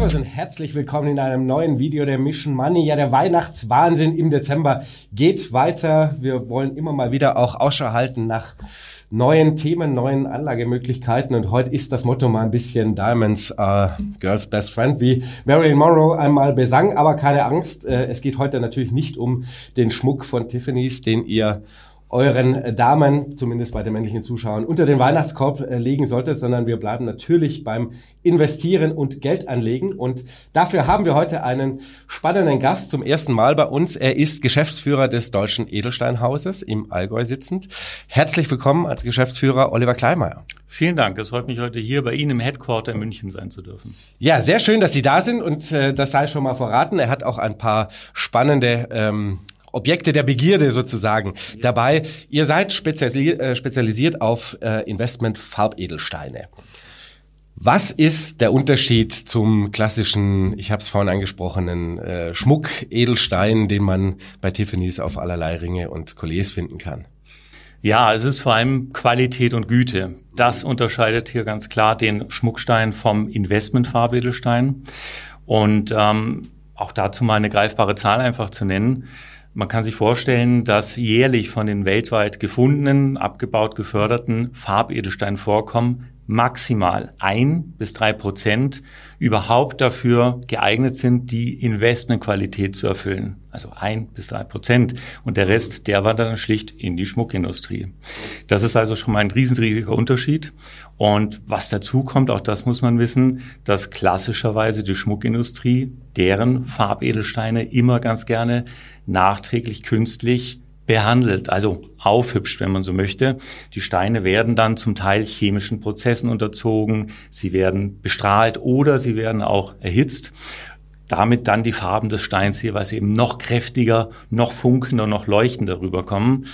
Servus und herzlich willkommen in einem neuen Video der Mission Money. Ja, der Weihnachtswahnsinn im Dezember geht weiter. Wir wollen immer mal wieder auch Ausschau halten nach neuen Themen, neuen Anlagemöglichkeiten. Und heute ist das Motto mal ein bisschen Diamonds, uh, Girls Best Friend, wie Marilyn Monroe einmal besang. Aber keine Angst, äh, es geht heute natürlich nicht um den Schmuck von Tiffany's, den ihr euren Damen, zumindest bei den männlichen Zuschauern, unter den Weihnachtskorb äh, legen solltet, sondern wir bleiben natürlich beim Investieren und Geld anlegen. Und dafür haben wir heute einen spannenden Gast zum ersten Mal bei uns. Er ist Geschäftsführer des Deutschen Edelsteinhauses im Allgäu sitzend. Herzlich willkommen als Geschäftsführer Oliver Kleinmeier. Vielen Dank. Es freut mich heute hier bei Ihnen im Headquarter in München sein zu dürfen. Ja, sehr schön, dass Sie da sind und äh, das sei schon mal verraten. Er hat auch ein paar spannende ähm, Objekte der Begierde sozusagen ja. dabei. Ihr seid spezialisiert, äh, spezialisiert auf äh, Investment Farbedelsteine. Was ist der Unterschied zum klassischen, ich habe es vorhin angesprochenen, äh, Schmuck-Edelstein, den man bei Tiffany's auf allerlei Ringe und Colliers finden kann? Ja, es ist vor allem Qualität und Güte. Das unterscheidet hier ganz klar den Schmuckstein vom Investment-Farbedelstein. Und ähm, auch dazu mal eine greifbare Zahl einfach zu nennen. Man kann sich vorstellen, dass jährlich von den weltweit gefundenen, abgebaut geförderten Farbedelsteinvorkommen maximal ein bis drei Prozent überhaupt dafür geeignet sind, die Investmentqualität zu erfüllen. Also ein bis drei Prozent. Und der Rest, der war dann schlicht in die Schmuckindustrie. Das ist also schon mal ein rieseniger Unterschied. Und was dazu kommt, auch das muss man wissen, dass klassischerweise die Schmuckindustrie deren Farbedelsteine immer ganz gerne nachträglich künstlich behandelt, also aufhübscht, wenn man so möchte. Die Steine werden dann zum Teil chemischen Prozessen unterzogen, sie werden bestrahlt oder sie werden auch erhitzt. Damit dann die Farben des Steins jeweils eben noch kräftiger, noch funkender, noch leuchtender rüberkommen.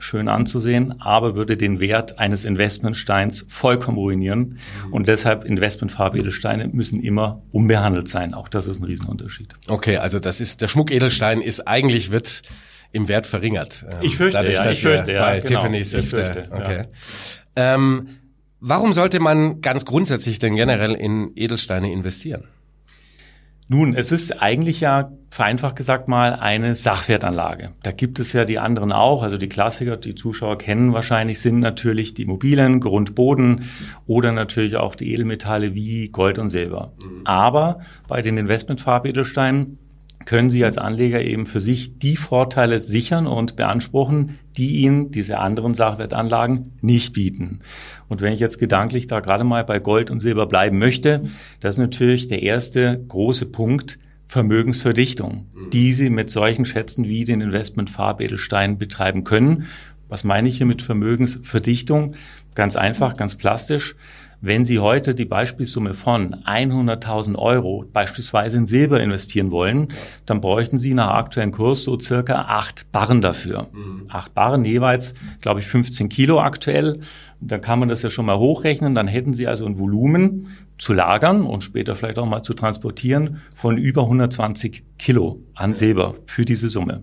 Schön anzusehen, aber würde den Wert eines Investmentsteins vollkommen ruinieren. Mhm. Und deshalb Investmentfarbedelsteine müssen immer unbehandelt sein. Auch das ist ein Riesenunterschied. Okay, also das ist, der Schmuckedelstein ist eigentlich wird im Wert verringert. Ähm, ich fürchte, dadurch, ja, ich fürchte, ja, bei genau, Tiffany ist, fürchte, okay. Ja. Ähm, warum sollte man ganz grundsätzlich denn generell in Edelsteine investieren? Nun, es ist eigentlich ja vereinfacht gesagt mal eine Sachwertanlage. Da gibt es ja die anderen auch, also die Klassiker, die Zuschauer kennen wahrscheinlich, sind natürlich die Immobilien, Grund, Boden oder natürlich auch die Edelmetalle wie Gold und Silber. Mhm. Aber bei den Investmentfarbedelsteinen können Sie als Anleger eben für sich die Vorteile sichern und beanspruchen, die Ihnen diese anderen Sachwertanlagen nicht bieten. Und wenn ich jetzt gedanklich da gerade mal bei Gold und Silber bleiben möchte, das ist natürlich der erste große Punkt, Vermögensverdichtung, die Sie mit solchen Schätzen wie den Investment Farbedelstein betreiben können. Was meine ich hier mit Vermögensverdichtung? Ganz einfach, ganz plastisch. Wenn Sie heute die Beispielsumme von 100.000 Euro beispielsweise in Silber investieren wollen, dann bräuchten Sie nach aktuellem Kurs so circa acht Barren dafür. Mhm. Acht Barren jeweils, glaube ich, 15 Kilo aktuell. Dann kann man das ja schon mal hochrechnen. Dann hätten Sie also ein Volumen zu lagern und später vielleicht auch mal zu transportieren von über 120 Kilo an Silber für diese Summe.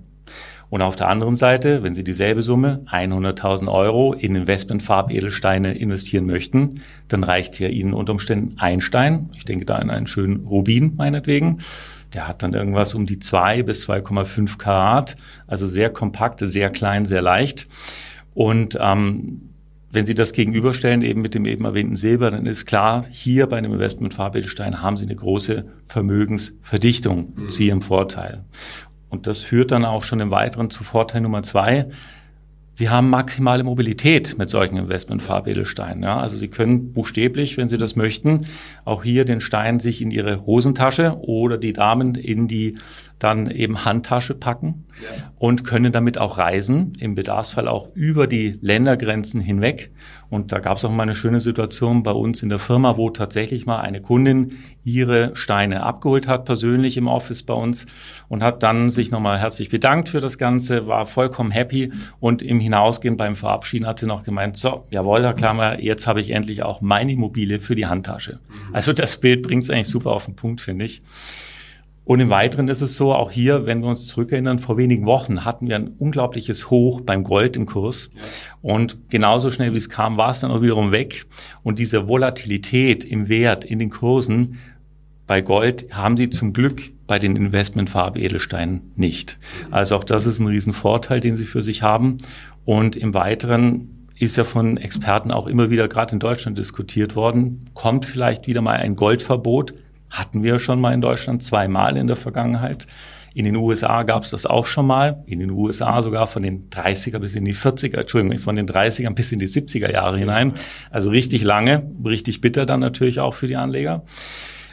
Und auf der anderen Seite, wenn Sie dieselbe Summe, 100.000 Euro, in Investmentfarbedelsteine investieren möchten, dann reicht hier Ihnen unter Umständen ein Stein. Ich denke da an einen schönen Rubin meinetwegen. Der hat dann irgendwas um die 2 bis 2,5 Karat, also sehr kompakt, sehr klein, sehr leicht. Und ähm, wenn Sie das gegenüberstellen eben mit dem eben erwähnten Silber, dann ist klar, hier bei einem Investment Farbedelstein haben Sie eine große Vermögensverdichtung mhm. zu Ihrem Vorteil. Und das führt dann auch schon im Weiteren zu Vorteil Nummer zwei. Sie haben maximale Mobilität mit solchen Investmentfarbedelsteinen. Ja, also Sie können buchstäblich, wenn Sie das möchten, auch hier den Stein sich in Ihre Hosentasche oder die Damen in die dann eben Handtasche packen ja. und können damit auch reisen, im Bedarfsfall auch über die Ländergrenzen hinweg. Und da gab es auch mal eine schöne Situation bei uns in der Firma, wo tatsächlich mal eine Kundin ihre Steine abgeholt hat, persönlich im Office bei uns und hat dann sich nochmal herzlich bedankt für das Ganze, war vollkommen happy und im Hinausgehen beim Verabschieden hat sie noch gemeint, so, jawohl, Herr Klammer, jetzt habe ich endlich auch meine Immobilie für die Handtasche. Also das Bild bringt es eigentlich super auf den Punkt, finde ich. Und im Weiteren ist es so, auch hier, wenn wir uns zurückerinnern, vor wenigen Wochen hatten wir ein unglaubliches Hoch beim Gold im Kurs. Und genauso schnell wie es kam, war es dann auch wiederum weg. Und diese Volatilität im Wert, in den Kursen, Bei Gold haben Sie zum Glück bei den Investmentfarbe-Edelsteinen nicht. Also auch das ist ein Riesenvorteil, den Sie für sich haben. Und im Weiteren ist ja von Experten auch immer wieder gerade in Deutschland diskutiert worden. Kommt vielleicht wieder mal ein Goldverbot? Hatten wir schon mal in Deutschland zweimal in der Vergangenheit. In den USA gab es das auch schon mal. In den USA sogar von den 30er bis in die 40er, Entschuldigung, von den 30er bis in die 70er Jahre hinein. Also richtig lange, richtig bitter dann natürlich auch für die Anleger.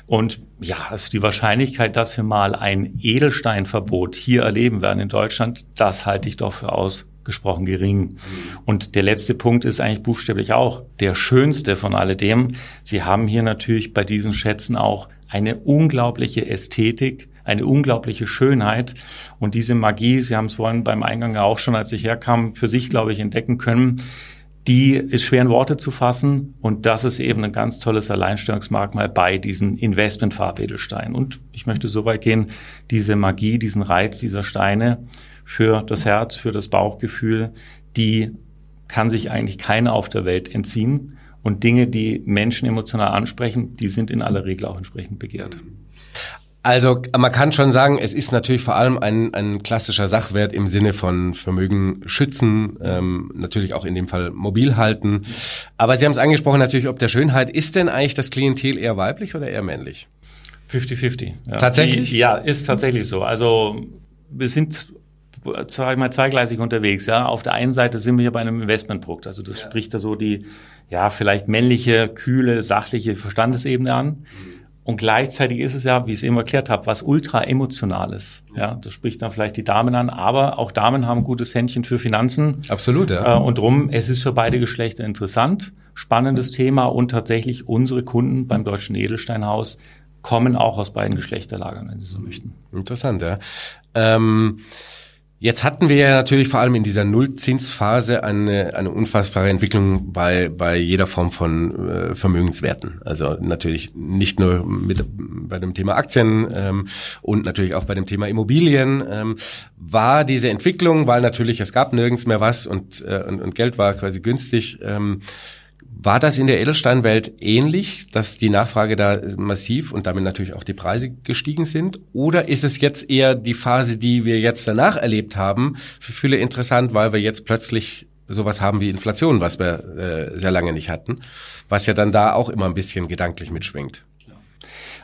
Und ja, also die Wahrscheinlichkeit, dass wir mal ein Edelsteinverbot hier erleben werden in Deutschland, das halte ich doch für ausgesprochen gering. Und der letzte Punkt ist eigentlich buchstäblich auch der schönste von alledem. Sie haben hier natürlich bei diesen Schätzen auch eine unglaubliche Ästhetik, eine unglaubliche Schönheit und diese Magie, Sie haben es vorhin beim Eingang auch schon, als ich herkam, für sich, glaube ich, entdecken können. Die ist schwer in Worte zu fassen und das ist eben ein ganz tolles Alleinstellungsmerkmal bei diesen Investmentfarbedelsteinen. Und ich möchte so weit gehen, diese Magie, diesen Reiz dieser Steine für das Herz, für das Bauchgefühl, die kann sich eigentlich keiner auf der Welt entziehen. Und Dinge, die Menschen emotional ansprechen, die sind in aller Regel auch entsprechend begehrt. Also man kann schon sagen, es ist natürlich vor allem ein, ein klassischer Sachwert im Sinne von Vermögen schützen, ähm, natürlich auch in dem Fall mobil halten. Aber Sie haben es angesprochen, natürlich ob der Schönheit. Ist denn eigentlich das Klientel eher weiblich oder eher männlich? 50-50. Ja. Tatsächlich? ja, ist tatsächlich so. Also wir sind sag ich mal, zweigleisig unterwegs. Ja, auf der einen Seite sind wir hier bei einem Investmentprodukt. Also das ja. spricht da so die, ja, vielleicht männliche, kühle, sachliche Verstandesebene an. Mhm. Und gleichzeitig ist es ja, wie ich es eben erklärt habe, was ultra emotionales. Ja, das spricht dann vielleicht die Damen an, aber auch Damen haben ein gutes Händchen für Finanzen. Absolut, ja. Äh, und drum, es ist für beide Geschlechter interessant, spannendes Thema und tatsächlich unsere Kunden beim Deutschen Edelsteinhaus kommen auch aus beiden Geschlechterlagern, wenn Sie so möchten. Interessant, ja. Ähm Jetzt hatten wir ja natürlich vor allem in dieser Nullzinsphase eine, eine unfassbare Entwicklung bei, bei jeder Form von äh, Vermögenswerten. Also natürlich nicht nur mit, bei dem Thema Aktien ähm, und natürlich auch bei dem Thema Immobilien ähm, war diese Entwicklung, weil natürlich es gab nirgends mehr was und, äh, und, und Geld war quasi günstig. Ähm, war das in der Edelsteinwelt ähnlich, dass die Nachfrage da massiv und damit natürlich auch die Preise gestiegen sind? Oder ist es jetzt eher die Phase, die wir jetzt danach erlebt haben, für viele interessant, weil wir jetzt plötzlich sowas haben wie Inflation, was wir äh, sehr lange nicht hatten, was ja dann da auch immer ein bisschen gedanklich mitschwingt?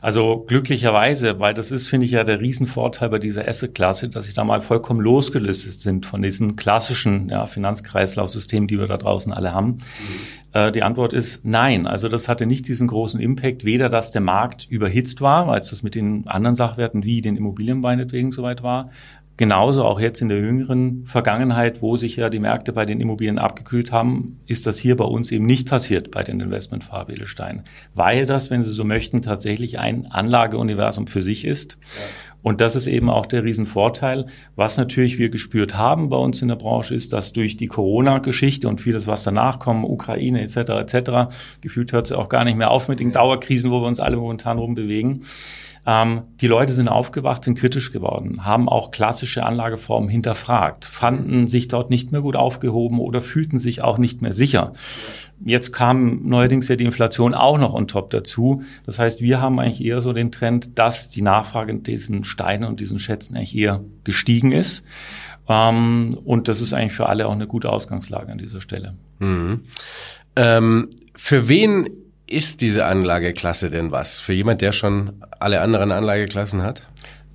Also glücklicherweise, weil das ist, finde ich, ja der Riesenvorteil bei dieser Asset-Klasse, dass sich da mal vollkommen losgelöst sind von diesen klassischen ja, Finanzkreislaufsystemen, die wir da draußen alle haben. Mhm. Äh, die Antwort ist nein. Also das hatte nicht diesen großen Impact, weder dass der Markt überhitzt war, als das mit den anderen Sachwerten wie den Immobilien meinetwegen soweit war, Genauso auch jetzt in der jüngeren Vergangenheit, wo sich ja die Märkte bei den Immobilien abgekühlt haben, ist das hier bei uns eben nicht passiert bei den Investmentfarbedelsteinen, weil das, wenn Sie so möchten, tatsächlich ein Anlageuniversum für sich ist. Ja. Und das ist eben auch der Riesenvorteil. Was natürlich wir gespürt haben bei uns in der Branche ist, dass durch die Corona-Geschichte und vieles, was danach kommt, Ukraine etc. etc., gefühlt hört es auch gar nicht mehr auf mit den Dauerkrisen, wo wir uns alle momentan rumbewegen ähm, die Leute sind aufgewacht, sind kritisch geworden, haben auch klassische Anlageformen hinterfragt, fanden sich dort nicht mehr gut aufgehoben oder fühlten sich auch nicht mehr sicher. Jetzt kam neuerdings ja die Inflation auch noch on top dazu. Das heißt, wir haben eigentlich eher so den Trend, dass die Nachfrage in diesen Steinen und diesen Schätzen eigentlich eher gestiegen ist. Ähm, und das ist eigentlich für alle auch eine gute Ausgangslage an dieser Stelle. Mhm. Ähm, für wen ist diese Anlageklasse denn was? Für jemand, der schon alle anderen Anlageklassen hat?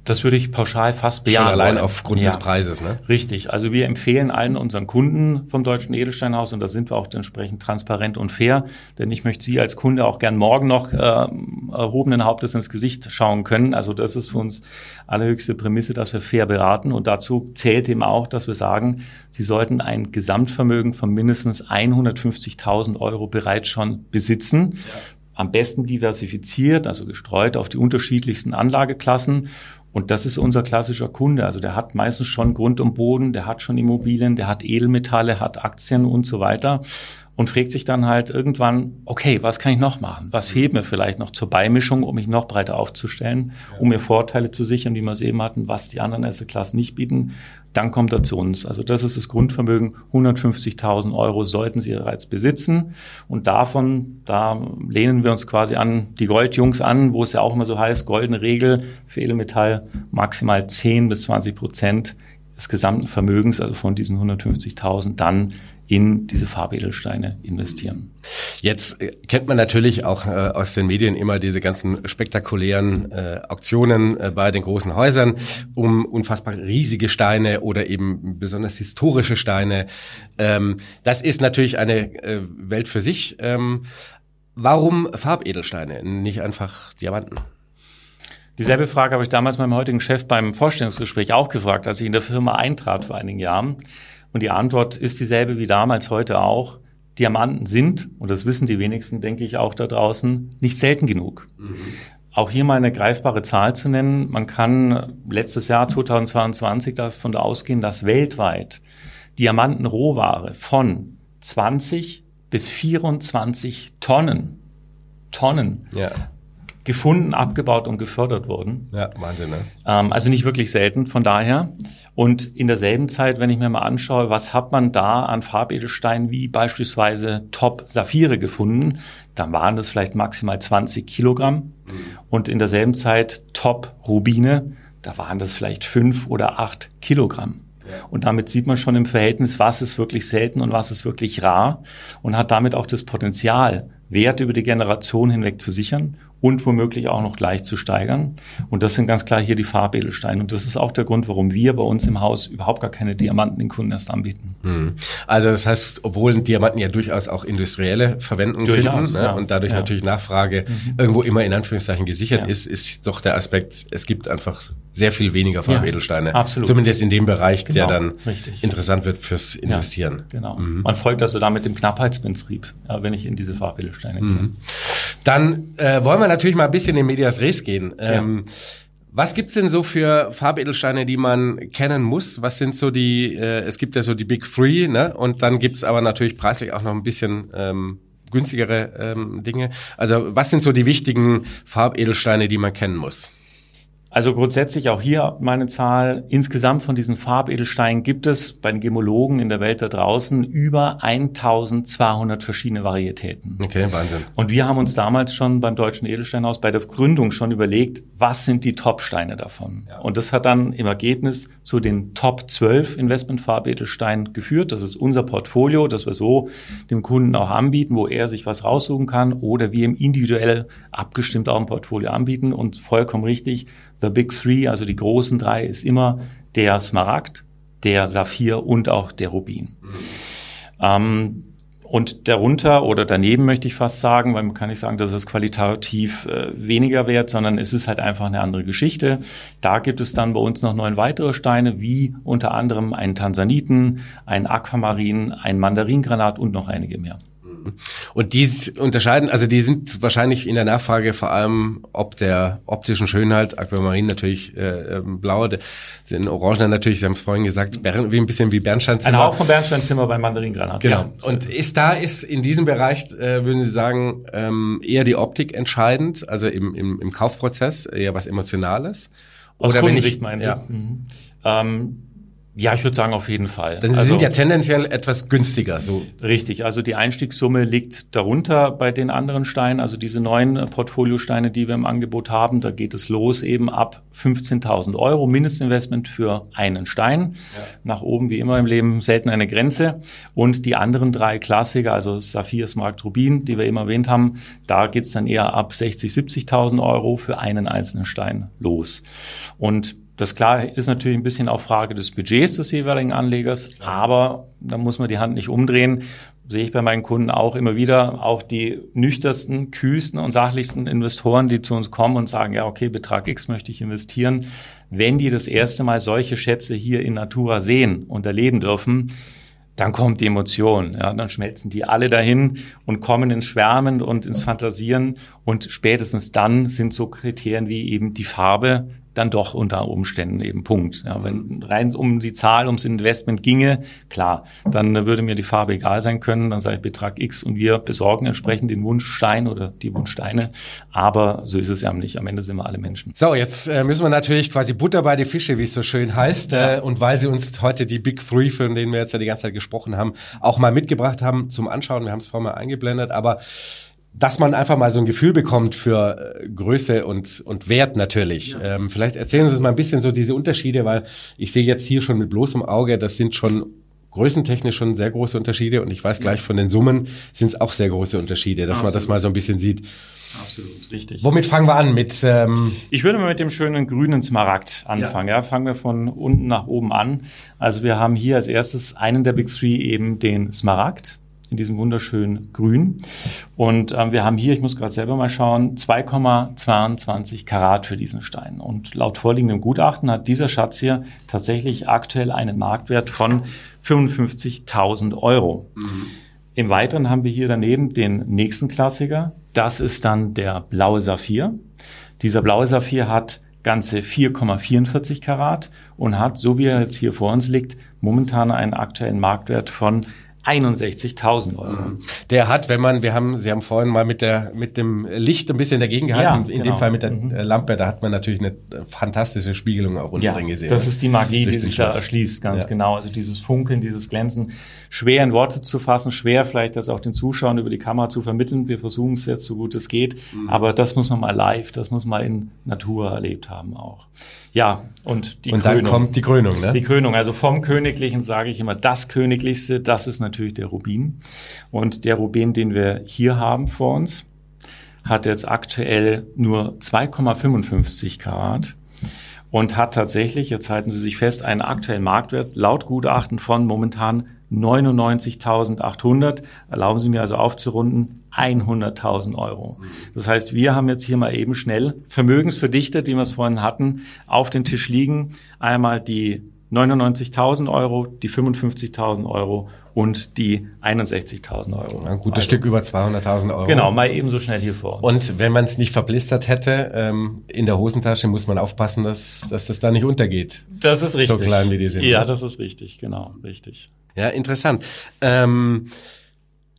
Das würde ich pauschal fast bejahen. Schon allein aufgrund ja. des Preises, ne? Richtig. Also wir empfehlen allen unseren Kunden vom Deutschen Edelsteinhaus und da sind wir auch entsprechend transparent und fair, denn ich möchte Sie als Kunde auch gern morgen noch äh, erhobenen Hauptes ins Gesicht schauen können. Also das ist für uns allerhöchste Prämisse, dass wir fair beraten und dazu zählt eben auch, dass wir sagen, Sie sollten ein Gesamtvermögen von mindestens 150.000 Euro bereits schon besitzen. Ja. Am besten diversifiziert, also gestreut auf die unterschiedlichsten Anlageklassen und das ist unser klassischer Kunde. Also der hat meistens schon Grund und Boden, der hat schon Immobilien, der hat Edelmetalle, hat Aktien und so weiter und fragt sich dann halt irgendwann, okay, was kann ich noch machen? Was fehlt mir vielleicht noch zur Beimischung, um mich noch breiter aufzustellen, um mir Vorteile zu sichern, wie wir es eben hatten, was die anderen Asset-Klassen nicht bieten. Dann kommt er zu uns. Also das ist das Grundvermögen. 150.000 Euro sollten Sie bereits besitzen. Und davon, da lehnen wir uns quasi an die Goldjungs an, wo es ja auch immer so heißt, goldene Regel für Edelmetall maximal 10 bis 20 Prozent des gesamten Vermögens, also von diesen 150.000, dann in diese Farbedelsteine investieren. Jetzt äh, kennt man natürlich auch äh, aus den Medien immer diese ganzen spektakulären äh, Auktionen äh, bei den großen Häusern um unfassbar riesige Steine oder eben besonders historische Steine. Ähm, das ist natürlich eine äh, Welt für sich. Ähm, warum Farbedelsteine, nicht einfach Diamanten? Dieselbe Frage habe ich damals meinem heutigen Chef beim Vorstellungsgespräch auch gefragt, als ich in der Firma eintrat vor einigen Jahren. Und die Antwort ist dieselbe wie damals heute auch. Diamanten sind, und das wissen die wenigsten, denke ich, auch da draußen, nicht selten genug. Mhm. Auch hier mal eine greifbare Zahl zu nennen. Man kann letztes Jahr 2022 davon ausgehen, dass weltweit Diamantenrohware von 20 bis 24 Tonnen, Tonnen ja gefunden, abgebaut und gefördert wurden. Ja, Wahnsinn, ne? Ähm, also nicht wirklich selten, von daher. Und in derselben Zeit, wenn ich mir mal anschaue, was hat man da an Farbedelsteinen wie beispielsweise Top-Saphire gefunden, dann waren das vielleicht maximal 20 Kilogramm. Mhm. Und in derselben Zeit Top-Rubine, da waren das vielleicht fünf oder acht Kilogramm. Und damit sieht man schon im Verhältnis, was ist wirklich selten und was ist wirklich rar und hat damit auch das Potenzial, Wert über die Generation hinweg zu sichern und womöglich auch noch leicht zu steigern. Und das sind ganz klar hier die Farbedelsteine. Und das ist auch der Grund, warum wir bei uns im Haus überhaupt gar keine Diamanten den Kunden erst anbieten. Hm. Also das heißt, obwohl Diamanten ja durchaus auch industrielle Verwendung durchaus, finden ne? ja. und dadurch ja. natürlich Nachfrage mhm. irgendwo immer in Anführungszeichen gesichert ja. ist, ist doch der Aspekt, es gibt einfach sehr viel weniger Farbedelsteine. absolut. Zumindest in dem Bereich, genau. der dann Richtig. interessant wird fürs Investieren. genau. Mhm. Man folgt also damit dem Knappheitsprinzip, wenn ich in diese Farbedelsteine gehe. Mhm. Dann äh, wollen wir natürlich mal ein bisschen in Medias Res gehen. Ähm, was gibt's denn so für Farbedelsteine, die man kennen muss? Was sind so die, äh, es gibt ja so die Big Three, ne? Und dann gibt's aber natürlich preislich auch noch ein bisschen ähm, günstigere ähm, Dinge. Also was sind so die wichtigen Farbedelsteine, die man kennen muss? Also grundsätzlich auch hier meine Zahl. Insgesamt von diesen Farbedelsteinen gibt es bei den Gemologen in der Welt da draußen über 1200 verschiedene Varietäten. Okay, Wahnsinn. Und wir haben uns damals schon beim Deutschen Edelsteinhaus bei der Gründung schon überlegt, was sind die Top-Steine davon? Ja. Und das hat dann im Ergebnis zu den Top 12 Investment-Farbedelsteinen geführt. Das ist unser Portfolio, das wir so dem Kunden auch anbieten, wo er sich was raussuchen kann oder wir ihm individuell abgestimmt auch ein Portfolio anbieten und vollkommen richtig The Big Three, also die großen drei, ist immer der Smaragd, der Saphir und auch der Rubin. Mhm. Ähm, und darunter oder daneben möchte ich fast sagen, weil man kann nicht sagen, dass es qualitativ äh, weniger wert, sondern es ist halt einfach eine andere Geschichte. Da gibt es dann bei uns noch neun weitere Steine, wie unter anderem einen Tansaniten, einen Aquamarin, einen Mandaringranat und noch einige mehr. Und die unterscheiden, also die sind wahrscheinlich in der Nachfrage vor allem ob der optischen Schönheit, Aquamarin natürlich äh, ähm, blau, sind Orangen natürlich, Sie haben es vorhin gesagt, wie ein bisschen wie Bernsteinzimmer. Ein Hauch von Bernsteinzimmer bei Mandaringranat. Genau. Ja, Und ist da ist in diesem Bereich, äh, würden Sie sagen, ähm, eher die Optik entscheidend, also im, im, im Kaufprozess eher was Emotionales? Aus Oder Kundensicht meinen Sie? Ja. Mhm. Ähm, ja, ich würde sagen auf jeden Fall. Denn sie also, sind ja tendenziell etwas günstiger. So. Richtig, also die Einstiegssumme liegt darunter bei den anderen Steinen, also diese neuen Portfoliosteine, die wir im Angebot haben, da geht es los eben ab 15.000 Euro Mindestinvestment für einen Stein. Ja. Nach oben wie immer im Leben selten eine Grenze. Und die anderen drei Klassiker, also Saphir, Smaragd, Rubin, die wir eben erwähnt haben, da geht's dann eher ab 60.000, 70.000 Euro für einen einzelnen Stein los. Und das klar ist natürlich ein bisschen auch Frage des Budgets des jeweiligen Anlegers, aber da muss man die Hand nicht umdrehen. Sehe ich bei meinen Kunden auch immer wieder, auch die nüchtersten, kühlsten und sachlichsten Investoren, die zu uns kommen und sagen, ja, okay, Betrag X möchte ich investieren. Wenn die das erste Mal solche Schätze hier in Natura sehen und erleben dürfen, dann kommt die Emotion. Ja, dann schmelzen die alle dahin und kommen ins Schwärmen und ins Fantasieren. Und spätestens dann sind so Kriterien wie eben die Farbe dann doch unter Umständen eben Punkt. Ja, wenn rein um die Zahl, ums Investment ginge, klar, dann würde mir die Farbe egal sein können, dann sage ich Betrag X und wir besorgen entsprechend den Wunschstein oder die Wunschsteine. Aber so ist es ja nicht. Am Ende sind wir alle Menschen. So, jetzt äh, müssen wir natürlich quasi Butter bei die Fische, wie es so schön heißt. Ja. Äh, und weil Sie uns heute die Big Three, von denen wir jetzt ja die ganze Zeit gesprochen haben, auch mal mitgebracht haben zum Anschauen. Wir haben es vorhin mal eingeblendet, aber dass man einfach mal so ein Gefühl bekommt für äh, Größe und, und Wert natürlich. Ja. Ähm, vielleicht erzählen Sie uns mal ein bisschen so diese Unterschiede, weil ich sehe jetzt hier schon mit bloßem Auge, das sind schon größentechnisch schon sehr große Unterschiede und ich weiß gleich von den Summen sind es auch sehr große Unterschiede, dass Absolut. man das mal so ein bisschen sieht. Absolut, richtig. Womit fangen wir an? Mit ähm ich würde mal mit dem schönen grünen Smaragd anfangen. Ja. ja. fangen wir von unten nach oben an. Also wir haben hier als erstes einen der Big Three eben den Smaragd in diesem wunderschönen Grün. Und ähm, wir haben hier, ich muss gerade selber mal schauen, 2,22 Karat für diesen Stein. Und laut vorliegendem Gutachten hat dieser Schatz hier tatsächlich aktuell einen Marktwert von 55.000 Euro. Mhm. Im Weiteren haben wir hier daneben den nächsten Klassiker. Das ist dann der blaue Saphir. Dieser blaue Saphir hat ganze 4,44 Karat und hat, so wie er jetzt hier vor uns liegt, momentan einen aktuellen Marktwert von 61.000 Euro. Mhm. Der hat, wenn man, wir haben, Sie haben vorhin mal mit der, mit dem Licht ein bisschen dagegen gehalten, ja, in genau. dem Fall mit der mhm. Lampe, da hat man natürlich eine fantastische Spiegelung auch unten ja, drin gesehen. Das ist die Magie, die sich da erschließt, ganz ja. genau. Also dieses Funkeln, dieses Glänzen, schwer in Worte zu fassen, schwer vielleicht das auch den Zuschauern über die Kamera zu vermitteln. Wir versuchen es jetzt so gut es geht, mhm. aber das muss man mal live, das muss man in Natur erlebt haben auch. Ja, und die und Krönung. Und dann kommt die Krönung, ne? Die Krönung. Also vom Königlichen sage ich immer, das Königlichste, das ist natürlich der Rubin. Und der Rubin, den wir hier haben vor uns, hat jetzt aktuell nur 2,55 Karat und hat tatsächlich, jetzt halten Sie sich fest, einen aktuellen Marktwert laut Gutachten von momentan 99.800. Erlauben Sie mir also aufzurunden, 100.000 Euro. Das heißt, wir haben jetzt hier mal eben schnell vermögensverdichtet, wie wir es vorhin hatten, auf den Tisch liegen. Einmal die 99.000 Euro, die 55.000 Euro und die 61.000 Euro. Ein gutes also, Stück über 200.000 Euro. Genau, mal ebenso schnell hier vor uns. Und wenn man es nicht verblistert hätte, ähm, in der Hosentasche muss man aufpassen, dass, dass das da nicht untergeht. Das ist richtig. So klein wie die sind. Ja, ne? das ist richtig, genau, richtig. Ja, interessant. Ähm,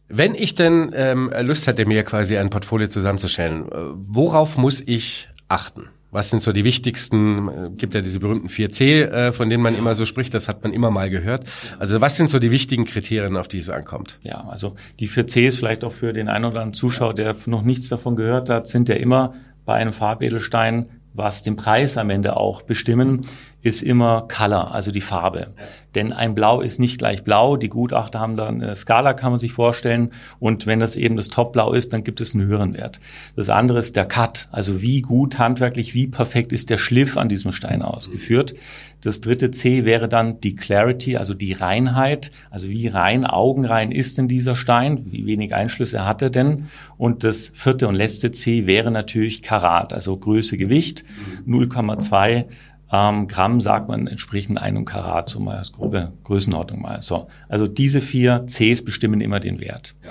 wenn ich denn ähm, Lust hätte, mir quasi ein Portfolio zusammenzustellen, äh, worauf muss ich achten? Was sind so die wichtigsten, äh, gibt ja diese berühmten 4C, äh, von denen man immer so spricht, das hat man immer mal gehört. Also was sind so die wichtigen Kriterien, auf die es ankommt? Ja, also die 4Cs vielleicht auch für den einen oder anderen Zuschauer, der noch nichts davon gehört hat, sind ja immer bei einem Farbedelstein, was den Preis am Ende auch bestimmen, ist immer Color, also die Farbe. Denn ein Blau ist nicht gleich Blau. Die Gutachter haben da eine Skala, kann man sich vorstellen. Und wenn das eben das Top-Blau ist, dann gibt es einen höheren Wert. Das andere ist der Cut, also wie gut handwerklich, wie perfekt ist der Schliff an diesem Stein ausgeführt. Das dritte C wäre dann die Clarity, also die Reinheit, also wie rein, augenrein ist denn dieser Stein, wie wenig Einschlüsse hat er denn. Und das vierte und letzte C wäre natürlich Karat, also Größe, Gewicht, 0,2 ähm, Gramm sagt man entsprechend einem Karat, so mal als grobe Größenordnung mal. So, also diese vier Cs bestimmen immer den Wert. Ja.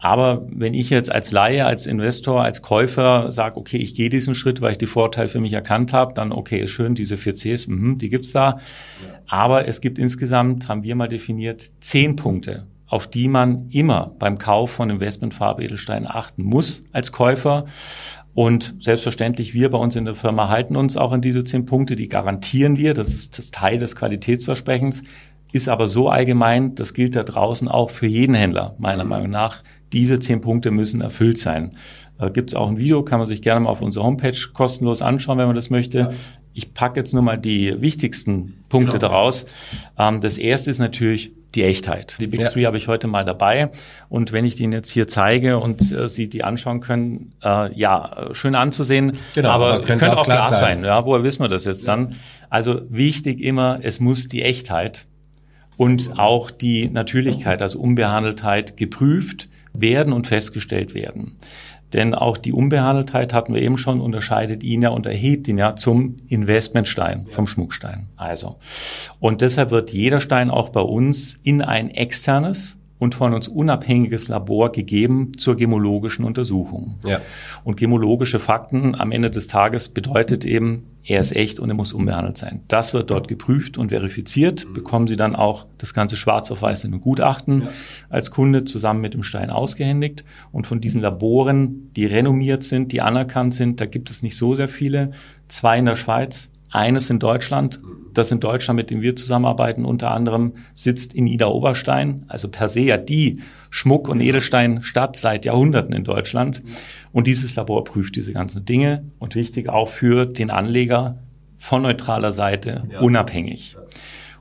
Aber wenn ich jetzt als Laie, als Investor, als Käufer sage, okay, ich gehe diesen Schritt, weil ich die Vorteile für mich erkannt habe, dann okay, ist schön, diese vier Cs, mh, die gibt's da. Ja. Aber es gibt insgesamt, haben wir mal definiert, zehn Punkte, auf die man immer beim Kauf von Investmentfarbedelsteinen achten muss als Käufer. Und selbstverständlich, wir bei uns in der Firma halten uns auch an diese zehn Punkte, die garantieren wir, das ist das Teil des Qualitätsversprechens, ist aber so allgemein, das gilt da draußen auch für jeden Händler, meiner Meinung nach. Diese zehn Punkte müssen erfüllt sein. Da gibt es auch ein Video, kann man sich gerne mal auf unserer Homepage kostenlos anschauen, wenn man das möchte. Ja. Ich packe jetzt nur mal die wichtigsten Punkte genau. daraus. Ähm, das erste ist natürlich die Echtheit. Die Big ja. Three habe ich heute mal dabei. Und wenn ich die Ihnen jetzt hier zeige und äh, Sie die anschauen können, äh, ja, schön anzusehen, genau, aber, könnte, könnte auch, Glas sein. sein. Ja, woher wissen wir das jetzt dann? Also wichtig immer, es muss die Echtheit und auch die Natürlichkeit, also Unbehandeltheit geprüft werden und festgestellt werden. Denn auch die Unbehandeltheit hatten wir eben schon, unterscheidet ihn ja und erhebt ihn ja zum Investmentstein, vom Schmuckstein. Also. Und deshalb wird jeder Stein auch bei uns in ein externes und von uns unabhängiges Labor gegeben zur gemologischen Untersuchung. Ja. Und gemologische Fakten am Ende des Tages bedeutet eben, er ist echt und er muss unbehandelt sein. Das wird dort geprüft und verifiziert. Mhm. Bekommen Sie dann auch das ganze schwarz auf weiß in einem Gutachten ja. als Kunde zusammen mit dem Stein ausgehändigt. Und von diesen Laboren, die renommiert sind, die anerkannt sind, da gibt es nicht so sehr viele. Zwei in der Schweiz, eines in Deutschland, das in Deutschland, mit dem wir zusammenarbeiten, unter anderem sitzt in Ida Oberstein, also per se ja die Schmuck- und Edelsteinstadt seit Jahrhunderten in Deutschland. Und dieses Labor prüft diese ganzen Dinge und wichtig auch für den Anleger von neutraler Seite ja. unabhängig.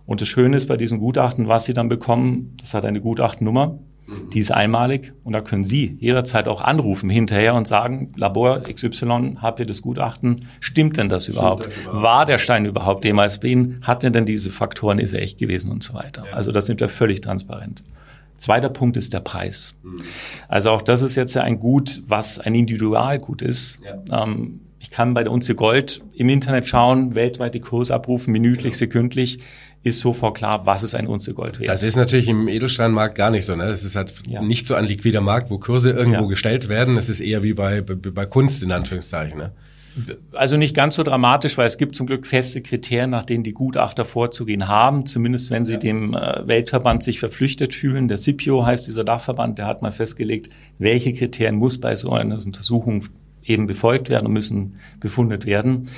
Und das Schöne ist bei diesem Gutachten, was Sie dann bekommen, das hat eine Gutachtennummer. Mhm. Die ist einmalig und da können Sie jederzeit auch anrufen hinterher und sagen, Labor XY, habt ihr das Gutachten? Stimmt denn das überhaupt? Das überhaupt? War der Stein überhaupt jemals bei Ihnen? Hat er denn diese Faktoren? Ist er echt gewesen und so weiter? Ja. Also das sind wir völlig transparent. Zweiter Punkt ist der Preis. Mhm. Also auch das ist jetzt ja ein Gut, was ein Individualgut ist. Ja. Ähm, ich kann bei der Unze Gold im Internet schauen, weltweit die Kurse abrufen, minütlich, sekündlich ist sofort klar, was ist ein Unze Gold wert. Das ist natürlich im Edelsteinmarkt gar nicht so. Ne? Das ist halt ja. nicht so ein liquider Markt, wo Kurse irgendwo ja. gestellt werden. Das ist eher wie bei, bei, bei Kunst in Anführungszeichen. Ne? Also nicht ganz so dramatisch, weil es gibt zum Glück feste Kriterien, nach denen die Gutachter vorzugehen haben, zumindest wenn sie ja. dem äh, Weltverband sich verpflichtet fühlen. Der CIPIO heißt dieser Dachverband, der hat mal festgelegt, welche Kriterien muss bei so einer Untersuchung eben befolgt werden und müssen befundet werden.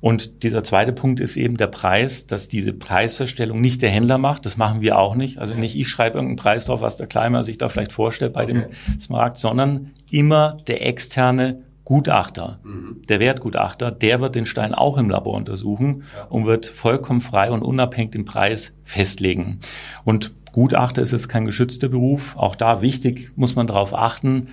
Und dieser zweite Punkt ist eben der Preis, dass diese Preisverstellung nicht der Händler macht. Das machen wir auch nicht. Also nicht ich schreibe irgendeinen Preis drauf, was der Kleimer sich da vielleicht vorstellt bei okay. dem Smaragd, sondern immer der externe Gutachter, mhm. der Wertgutachter, der wird den Stein auch im Labor untersuchen ja. und wird vollkommen frei und unabhängig den Preis festlegen. Und Gutachter ist es kein geschützter Beruf. Auch da wichtig muss man darauf achten,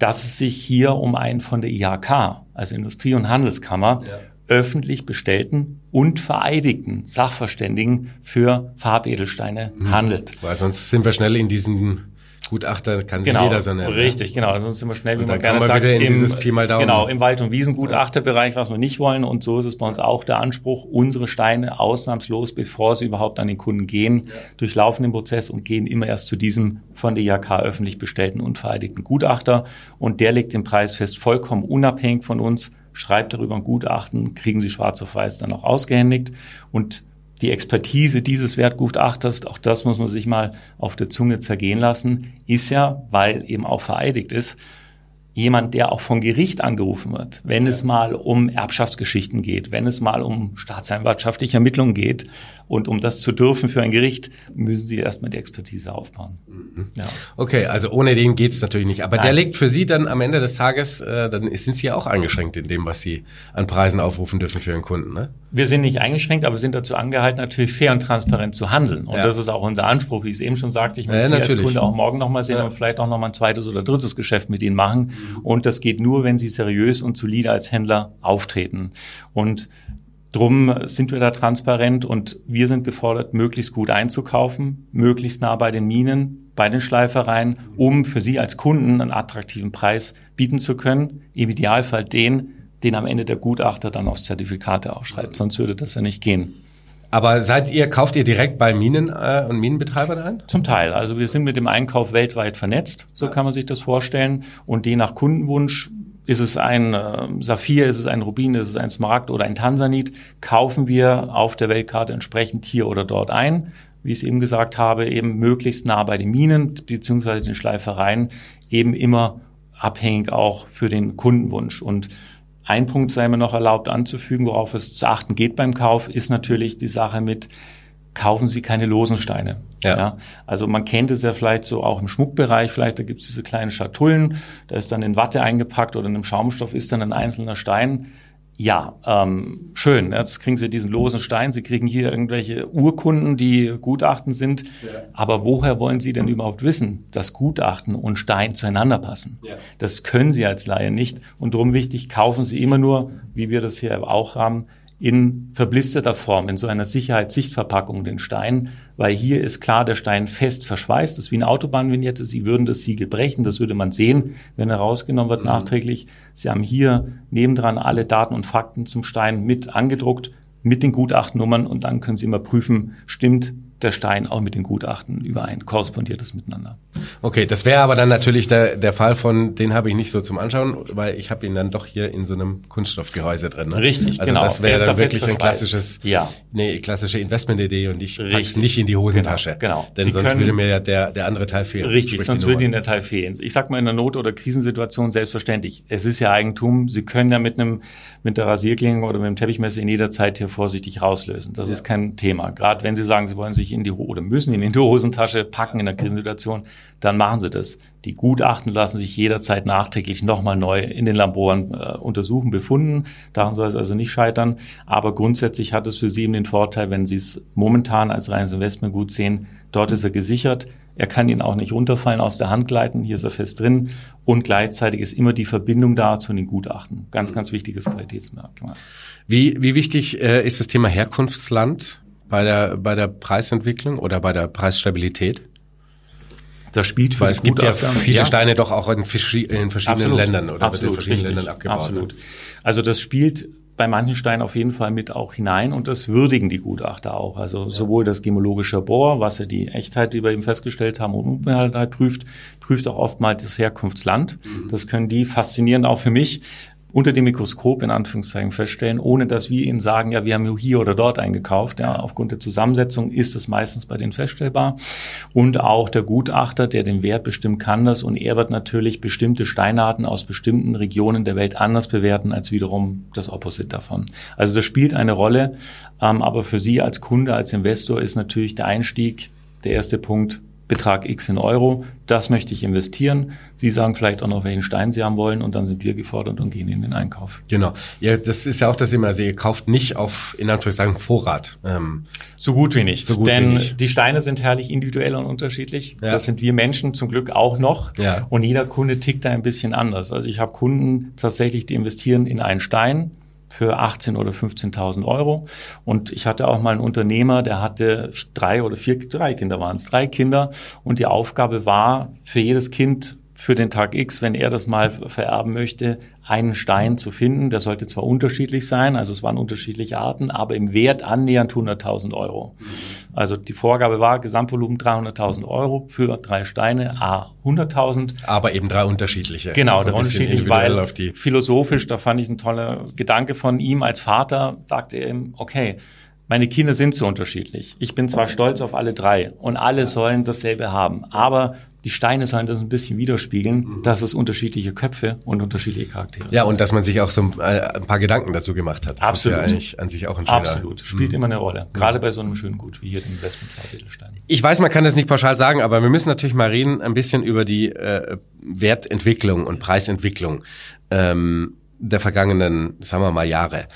dass es sich hier um einen von der IHK, also Industrie- und Handelskammer, ja. öffentlich bestellten und vereidigten Sachverständigen für Farbedelsteine mhm. handelt. Weil sonst sind wir schnell in diesen Gutachter kann sich genau, jeder so nennen. Ne? Richtig, genau. Sonst sind wir schnell, wie man gerne sagt, in im, dieses Pi mal Daumen. Genau, im Wald- und Wiesengutachterbereich, was wir nicht wollen. Und so ist es bei uns auch der Anspruch, unsere Steine ausnahmslos, bevor sie überhaupt an den Kunden gehen, ja. durchlaufen den Prozess und gehen immer erst zu diesem von der IHK öffentlich bestellten und vereidigten Gutachter. Und der legt den Preis fest, vollkommen unabhängig von uns, schreibt darüber ein Gutachten, kriegen sie schwarz auf weiß dann auch ausgehändigt. Und die Expertise dieses Wertgutachters, auch das muss man sich mal auf der Zunge zergehen lassen, ist ja, weil eben auch vereidigt ist, jemand, der auch vom Gericht angerufen wird, wenn ja. es mal um Erbschaftsgeschichten geht, wenn es mal um staatsanwaltschaftliche Ermittlungen geht. Und um das zu dürfen für ein Gericht, müssen Sie erstmal die Expertise aufbauen. Mhm. Ja. Okay, also ohne den geht es natürlich nicht. Aber Nein. der legt für Sie dann am Ende des Tages, äh, dann sind Sie ja auch eingeschränkt in dem, was Sie an Preisen aufrufen dürfen für Ihren Kunden, ne? Wir sind nicht eingeschränkt, aber wir sind dazu angehalten, natürlich fair und transparent zu handeln. Und ja. das ist auch unser Anspruch, wie ich es eben schon sagte. Ich möchte ja, Sie als Kunde auch morgen nochmal sehen und vielleicht auch nochmal ein zweites oder drittes Geschäft mit Ihnen machen. Und das geht nur, wenn Sie seriös und solide als Händler auftreten. Und Drum sind wir da transparent und wir sind gefordert, möglichst gut einzukaufen, möglichst nah bei den Minen, bei den Schleifereien, um für Sie als Kunden einen attraktiven Preis bieten zu können. Im Idealfall den, den am Ende der Gutachter dann aufs Zertifikate aufschreibt. Sonst würde das ja nicht gehen. Aber seid ihr, kauft ihr direkt bei Minen äh, und Minenbetreibern ein? Zum Teil. Also wir sind mit dem Einkauf weltweit vernetzt, so kann man sich das vorstellen. Und je nach Kundenwunsch ist es ein äh, Saphir, ist es ein Rubin, ist es ein Smaragd oder ein Tansanit, kaufen wir auf der Weltkarte entsprechend hier oder dort ein. Wie ich es eben gesagt habe, eben möglichst nah bei den Minen beziehungsweise den Schleifereien, eben immer abhängig auch für den Kundenwunsch. Und ein Punkt sei mir noch erlaubt anzufügen, worauf es zu achten geht beim Kauf, ist natürlich die Sache mit, kaufen Sie keine losen Steine. Ja. ja. Also man kennt es ja vielleicht so auch im Schmuckbereich, vielleicht da gibt es diese kleinen Schatullen, da ist dann in Watte eingepackt oder in einem Schaumstoff ist dann ein einzelner Stein. Ja, ähm, schön. Jetzt kriegen Sie diesen losen Stein. Sie kriegen hier irgendwelche Urkunden, die Gutachten sind. Ja. Aber woher wollen Sie denn überhaupt wissen, dass Gutachten und Stein zueinander passen? Ja. Das können Sie als Laie nicht. Und darum wichtig, kaufen Sie immer nur, wie wir das hier auch haben, in verblisterter Form, in so einer Sicherheitssichtverpackung den Stein, weil hier ist klar der Stein fest verschweißt, das ist wie eine Autobahnvignette, Sie würden das Siegel brechen, das würde man sehen, wenn er rausgenommen wird mhm. nachträglich. Sie haben hier nebendran alle Daten und Fakten zum Stein mit angedruckt, mit den Gutachtennummern und dann können Sie immer prüfen, stimmt der Stein auch mit den Gutachten überein, korrespondiert das miteinander. Okay, das wäre aber dann natürlich der, der Fall von, den habe ich nicht so zum Anschauen, weil ich habe ihn dann doch hier in so einem Kunststoffgehäuse drin. Ne? Richtig, also genau. das wäre dann wirklich ein klassisches, ja. eine klassische Investmentidee und ich pack's nicht in die Hosentasche. Genau. genau. Denn Sie sonst können, würde mir ja der, der andere Teil fehlen. Richtig, sonst würde Ihnen der Teil fehlen. Ich sag mal in einer Not- oder Krisensituation selbstverständlich. Es ist ja Eigentum. Sie können ja mit einem, mit der Rasierklinge oder mit dem Teppichmesser in jeder Zeit hier vorsichtig rauslösen. Das ja. ist kein Thema. Gerade wenn Sie sagen, Sie wollen sich in die, oder müssen ihn in die Hosentasche packen in einer Krisensituation, dann machen Sie das. Die Gutachten lassen sich jederzeit nachträglich nochmal neu in den Laboren äh, untersuchen, befunden. Daran soll es also nicht scheitern. Aber grundsätzlich hat es für Sie eben den Vorteil, wenn Sie es momentan als reines Investmentgut sehen, dort ist er gesichert. Er kann Ihnen auch nicht runterfallen, aus der Hand gleiten. Hier ist er fest drin. Und gleichzeitig ist immer die Verbindung da zu den Gutachten. Ganz, ganz wichtiges Qualitätsmerkmal. Wie, wie wichtig äh, ist das Thema Herkunftsland bei der, bei der Preisentwicklung oder bei der Preisstabilität? Das spielt für Weil es gibt ja viele ja. Steine doch auch in, in verschiedenen Absolut. Ländern oder Absolut, in verschiedenen richtig. Ländern abgebaut. ne? Absolut. Also das spielt bei manchen Steinen auf jeden Fall mit auch hinein und das würdigen die Gutachter auch. Also ja. sowohl das gemologische Labor, was ja die Echtheit, wie wir eben festgestellt haben, und Unbehaltenheit prüft, prüft auch oftmals das Herkunftsland. Mhm. Das können die faszinierend auch für mich unter dem Mikroskop in Anführungszeichen feststellen, ohne dass wir ihnen sagen, ja, wir haben hier oder dort eingekauft. Ja, aufgrund der Zusammensetzung ist es meistens bei denen feststellbar. Und auch der Gutachter, der den Wert bestimmen kann das und er wird natürlich bestimmte Steinarten aus bestimmten Regionen der Welt anders bewerten als wiederum das Opposite davon. Also das spielt eine Rolle, ähm, aber für Sie als Kunde, als Investor ist natürlich der Einstieg der erste Punkt, Betrag X in Euro, das möchte ich investieren. Sie sagen vielleicht auch noch, welchen Stein Sie haben wollen und dann sind wir gefordert und gehen in den Einkauf. Genau. Ja, das ist ja auch das immer, also ihr kauft nicht auf, in Anführungszeichen, Vorrat. Ähm, so gut wie nicht. So gut Denn wie nicht. die Steine sind herrlich individuell und unterschiedlich. Ja. Das sind wir Menschen zum Glück auch noch. Ja. Und jeder Kunde tickt da ein bisschen anders. Also ich habe Kunden tatsächlich, die investieren in einen Stein, für 18 oder 15.000 Euro. Und ich hatte auch mal einen Unternehmer, der hatte drei oder vier, drei Kinder waren es, drei Kinder. Und die Aufgabe war, für jedes Kind für den Tag X, wenn er das mal vererben möchte, einen Stein zu finden. Der sollte zwar unterschiedlich sein, also es waren unterschiedliche Arten, aber im Wert annähernd 100.000 Euro. Also die Vorgabe war Gesamtvolumen 300.000 Euro für drei Steine, a 100.000. aber eben drei unterschiedliche. Genau, Also der ein bisschen unterschiedlich, individuell weil auf die. philosophisch, da fand ich ein toller Gedanke von ihm als Vater, sagte er ihm, okay, meine Kinder sind so unterschiedlich. Ich bin zwar stolz auf alle drei und alle sollen dasselbe haben, aber die Steine sollen das ein bisschen widerspiegeln, dass es unterschiedliche Köpfe und unterschiedliche Charaktere Ja, und dass man sich auch so ein, äh, ein paar Gedanken dazu gemacht hat. Das Absolut. ist ja eigentlich an sich auch ein schöner. Absolut. Spielt immer eine Rolle. Gerade bei so einem schönen Gut wie hier dem Investment Ich weiß, man kann das nicht pauschal sagen, aber wir müssen natürlich mal reden ein bisschen über die äh, Wertentwicklung und Preisentwicklung ähm, der vergangenen, sagen wir mal, Jahre.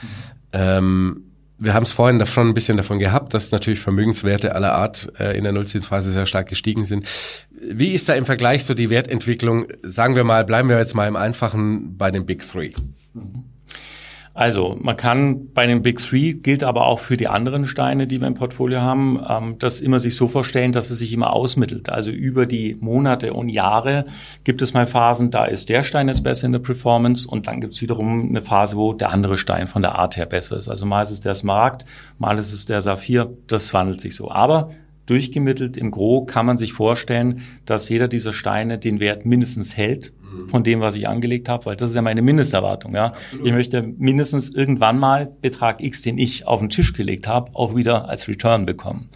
Ähm, wir haben es vorhin schon ein bisschen davon gehabt, dass natürlich Vermögenswerte aller Art äh, in der Nullzinsphase sehr stark gestiegen sind. Wie ist da im Vergleich so die Wertentwicklung? Sagen wir mal, bleiben wir jetzt mal im Einfachen bei den Big Three. Also man kann bei den Big Three, gilt aber auch für die anderen Steine, die wir im Portfolio haben, ähm, das immer sich so vorstellen, dass es sich immer ausmittelt. Also über die Monate und Jahre gibt es mal Phasen, da ist der Stein jetzt besser in der Performance und dann gibt es wiederum eine Phase, wo der andere Stein von der Art her besser ist. Also mal ist es der Smaragd, mal ist es der Saphir, das wandelt sich so. Aber durchgemittelt im Gro kann man sich vorstellen, dass jeder dieser Steine den Wert mindestens hält von dem, was ich angelegt habe, weil das ist ja meine Mindesterwartung. Ja, ich möchte mindestens irgendwann mal Betrag X, den ich auf den Tisch gelegt habe, auch wieder als Return bekommen.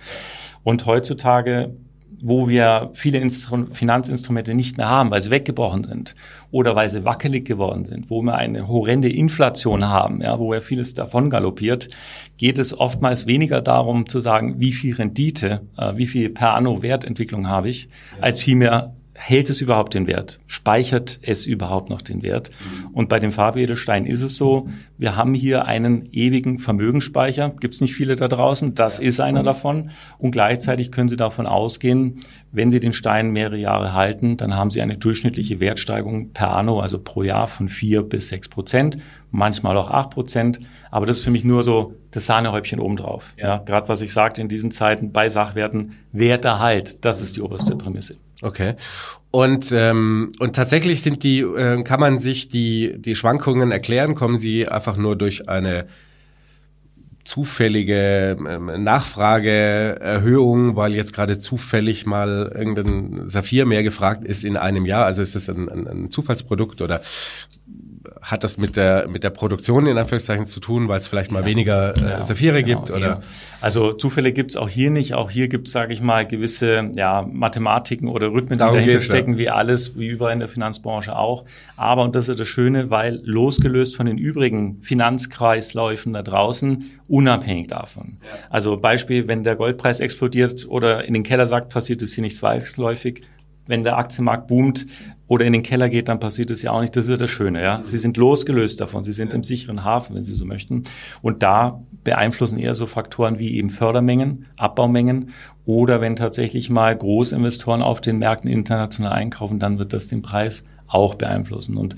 Und heutzutage wo wir viele Instru Finanzinstrumente nicht mehr haben, weil sie weggebrochen sind oder weil sie wackelig geworden sind, wo wir eine horrende Inflation haben, ja, wo ja vieles davon galoppiert, geht es oftmals weniger darum zu sagen, wie viel Rendite, äh, wie viel per anno Wertentwicklung habe ich, ja. als vielmehr hält es überhaupt den Wert? Speichert es überhaupt noch den Wert? Und bei dem Farbedelstein ist es so, wir haben hier einen ewigen Vermögensspeicher. Gibt es nicht viele da draußen. Das ist einer davon. Und gleichzeitig können Sie davon ausgehen, wenn Sie den Stein mehrere Jahre halten, dann haben Sie eine durchschnittliche Wertsteigerung per anno, also pro Jahr von vier bis sechs Prozent, manchmal auch acht Prozent. Aber das ist für mich nur so das Sahnehäubchen obendrauf. Ja, gerade was ich sagte in diesen Zeiten bei Sachwerten, Werterhalt, das ist die oberste Prämisse. Okay. Und ähm, und tatsächlich sind die äh, kann man sich die die Schwankungen erklären? Kommen sie einfach nur durch eine zufällige ähm, Nachfrageerhöhung, weil jetzt gerade zufällig mal irgendein Saphir mehr gefragt ist in einem Jahr? Also ist das ein, ein, ein Zufallsprodukt oder hat das mit der, mit der Produktion in Anführungszeichen zu tun, weil es vielleicht mal ja. weniger äh, ja, Saphire genau, gibt? Oder? Ja. Also Zufälle gibt es auch hier nicht. Auch hier gibt es, sage ich mal, gewisse ja, Mathematiken oder Rhythmen, Darum die dahinter stecken, wie alles, wie überall in der Finanzbranche auch. Aber, und das ist das Schöne, weil losgelöst von den übrigen Finanzkreisläufen da draußen, unabhängig davon. Also Beispiel, wenn der Goldpreis explodiert oder in den Keller sagt, passiert es hier nicht zwangsläufig, wenn der Aktienmarkt boomt oder in den Keller geht, dann passiert es ja auch nicht. Das ist ja das Schöne, ja. Sie sind losgelöst davon. Sie sind im sicheren Hafen, wenn Sie so möchten. Und da beeinflussen eher so Faktoren wie eben Fördermengen, Abbaumengen oder wenn tatsächlich mal Großinvestoren auf den Märkten international einkaufen, dann wird das den Preis auch beeinflussen. Und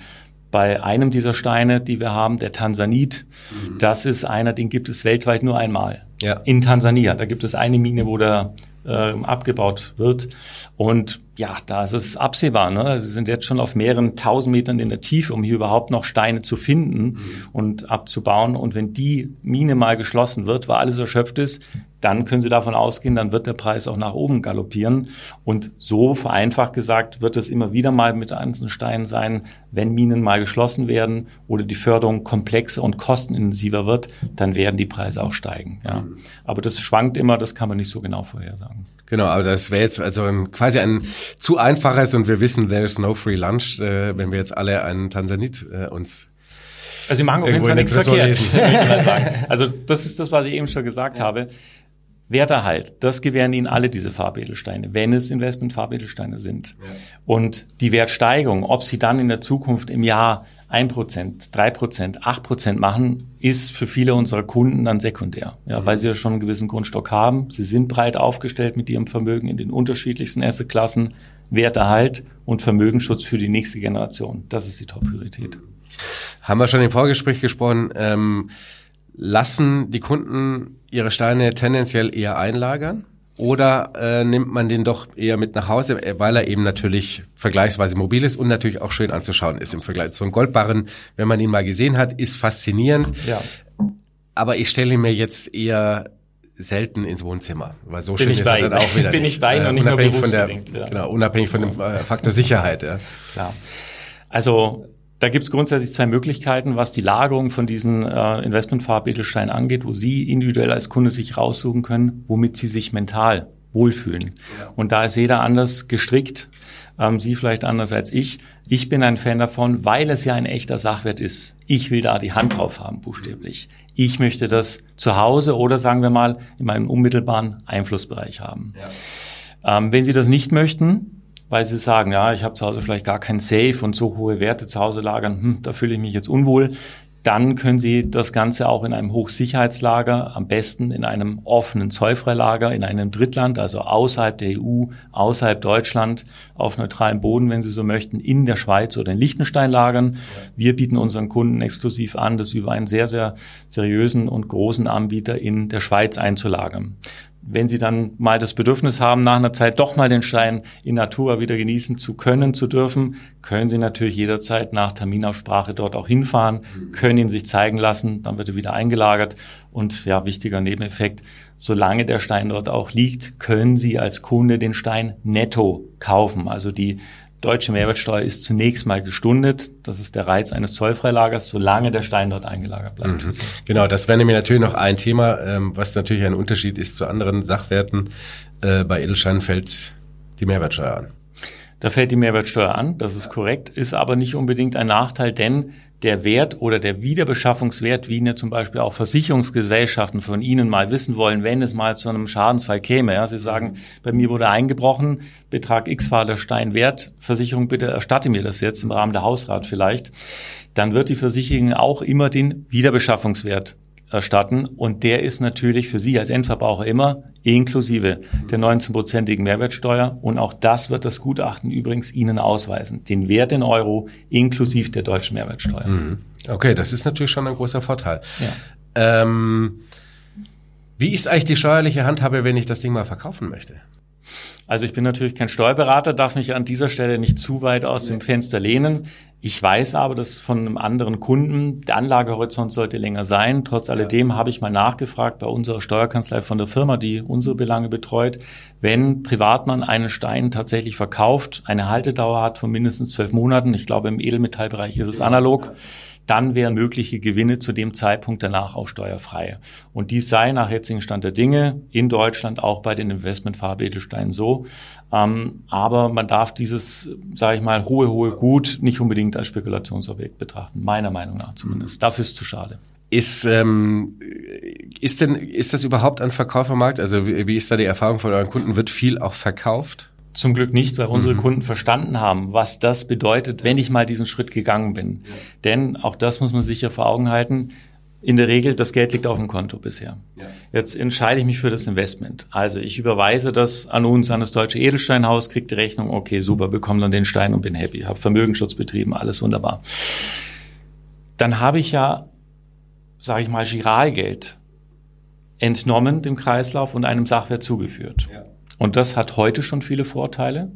bei einem dieser Steine, die wir haben, der Tansanit, mhm. das ist einer, den gibt es weltweit nur einmal. Ja. In Tansania. Da gibt es eine Mine, wo der äh, abgebaut wird. Und ja, da ist es absehbar. Ne? Sie sind jetzt schon auf mehreren tausend Metern in der Tiefe, um hier überhaupt noch Steine zu finden mhm. und abzubauen. Und wenn die Mine mal geschlossen wird, weil alles erschöpft ist, dann können Sie davon ausgehen, dann wird der Preis auch nach oben galoppieren. Und so vereinfacht gesagt wird es immer wieder mal mit einzelnen Steinen sein, wenn Minen mal geschlossen werden oder die Förderung komplexer und kostenintensiver wird, dann werden die Preise auch steigen. Ja. Mhm. Aber das schwankt immer, das kann man nicht so genau vorhersagen. Genau, aber das wäre jetzt also quasi ein zu einfaches und wir wissen, there is no free lunch, äh, wenn wir jetzt alle einen Tansanit äh, uns also sie machen auf jeden Fall nichts verkehrt. also das ist das, was ich eben schon gesagt ja. habe. Werterhalt, das gewähren Ihnen alle diese Farbedelsteine, wenn es Investment-Farbedelsteine sind. Ja. Und die Wertsteigerung, ob Sie dann in der Zukunft im Jahr 1%, 3%, 8% machen, ist für viele unserer Kunden dann sekundär, ja, mhm. weil sie ja schon einen gewissen Grundstock haben. Sie sind breit aufgestellt mit ihrem Vermögen in den unterschiedlichsten Assetklassen, Werterhalt und Vermögensschutz für die nächste Generation. Das ist die Top-Priorität. Haben wir schon im Vorgespräch gesprochen. Ähm lassen die Kunden ihre Steine tendenziell eher einlagern? Oder äh, nimmt man den doch eher mit nach Hause, äh, weil er eben natürlich vergleichsweise mobil ist und natürlich auch schön anzuschauen ist im Vergleich zu einem Goldbarren. Wenn man ihn mal gesehen hat, ist faszinierend. Ja. Aber ich stelle ihn mir jetzt eher selten ins Wohnzimmer, weil so bin schön ist er dann auch wieder Bin nicht. ich bei äh, und nicht unabhängig nur von der, ja. genau, unabhängig von dem äh, Faktor Sicherheit. Ja. ja. Also da gibt es grundsätzlich zwei Möglichkeiten, was die Lagerung von diesen äh, Investmentfarbedelsteinen angeht, wo Sie individuell als Kunde sich raussuchen können, womit Sie sich mental wohlfühlen. Ja. Und da ist jeder anders gestrickt, ähm, Sie vielleicht anders als ich. Ich bin ein Fan davon, weil es ja ein echter Sachwert ist. Ich will da die Hand drauf haben, buchstäblich. Ich möchte das zu Hause oder sagen wir mal in meinem unmittelbaren Einflussbereich haben. Ja. Ähm, wenn Sie das nicht möchten, weil sie sagen, ja, ich habe zu Hause vielleicht gar kein Safe und so hohe Werte zu Hause lagern, hm, da fühle ich mich jetzt unwohl. Dann können Sie das Ganze auch in einem Hochsicherheitslager, am besten in einem offenen Zollfreilager in einem Drittland, also außerhalb der EU, außerhalb Deutschland, auf neutralem Boden, wenn Sie so möchten, in der Schweiz oder in Liechtenstein lagern. Wir bieten unseren Kunden exklusiv an, das über einen sehr, sehr seriösen und großen Anbieter in der Schweiz einzulagern wenn Sie dann mal das Bedürfnis haben, nach einer Zeit doch mal den Stein in Natura wieder genießen zu können, zu dürfen, können Sie natürlich jederzeit nach Terminaussprache dort auch hinfahren, können ihn sich zeigen lassen, dann wird er wieder eingelagert. Und ja, wichtiger Nebeneffekt, solange der Stein dort auch liegt, können Sie als Kunde den Stein netto kaufen. Also die Deutsche Mehrwertsteuer ist zunächst mal gestundet. Das ist der Reiz eines Zollfreilagers, solange der Stein dort eingelagert bleibt. Mhm. Genau, das wäre nämlich natürlich noch ein Thema, ähm, was natürlich ein Unterschied ist zu anderen Sachwerten. Äh, bei Edelsteinen fällt die Mehrwertsteuer an. Da fällt die Mehrwertsteuer an, das ist korrekt, ist aber nicht unbedingt ein Nachteil, denn der Wert oder der Wiederbeschaffungswert, wie ja zum Beispiel auch Versicherungsgesellschaften von Ihnen mal wissen wollen, wenn es mal zu einem Schadensfall käme. Ja, Sie sagen, bei mir wurde eingebrochen, Betrag X war der Stein wert, Versicherung bitte erstatte mir das jetzt im Rahmen der Hausrat vielleicht. Dann wird die Versicherung auch immer den Wiederbeschaffungswert erstatten und der ist natürlich für Sie als Endverbraucher immer inklusive der 19-prozentigen Mehrwertsteuer und auch das wird das Gutachten übrigens Ihnen ausweisen. Den Wert in Euro inklusive der deutschen Mehrwertsteuer. Mhm. Okay, das ist natürlich schon ein großer Vorteil. Ja. Ähm, wie ist eigentlich die steuerliche Handhabe, wenn ich das Ding mal verkaufen möchte? Also ich bin natürlich kein Steuerberater, darf mich an dieser Stelle nicht zu weit aus dem Fenster lehnen. Ich weiß aber, dass von einem anderen Kunden der Anlagehorizont sollte länger sein. Trotz alledem habe ich mal nachgefragt bei unserer Steuerkanzlei von der Firma, die unsere Belange betreut, wenn Privatmann einen Stein tatsächlich verkauft, eine Haltedauer hat von mindestens zwölf Monaten, ich glaube im Edelmetallbereich ist es analog, dann wären mögliche Gewinne zu dem Zeitpunkt danach auch steuerfrei. Und dies sei nach jetzigem Stand der Dinge in Deutschland auch bei den Investmentfarbedelsteinen so. Ähm, aber man darf dieses, sage ich mal, hohe, hohe Gut nicht unbedingt als Spekulationsobjekt betrachten, meiner Meinung nach zumindest. Dafür ist es zu schade. Ist, ähm, ist denn, ist das überhaupt ein Verkäufermarkt? Also wie, wie ist da die Erfahrung von euren Kunden? Wird viel auch verkauft? Zum Glück nicht, weil unsere mhm. Kunden verstanden haben, was das bedeutet, wenn ich mal diesen Schritt gegangen bin. Ja. Denn auch das muss man sicher vor Augen halten. In der Regel, das Geld liegt auf dem Konto bisher. Ja. Jetzt entscheide ich mich für das Investment. Also ich überweise das an uns, an das Deutsche Edelsteinhaus, kriege die Rechnung, okay, super, bekomme dann den Stein und bin happy, habe Vermögensschutz betrieben, alles wunderbar. Dann habe ich ja, sage ich mal, Giralgeld entnommen dem Kreislauf und einem Sachwert zugeführt. Ja. Und das hat heute schon viele Vorteile.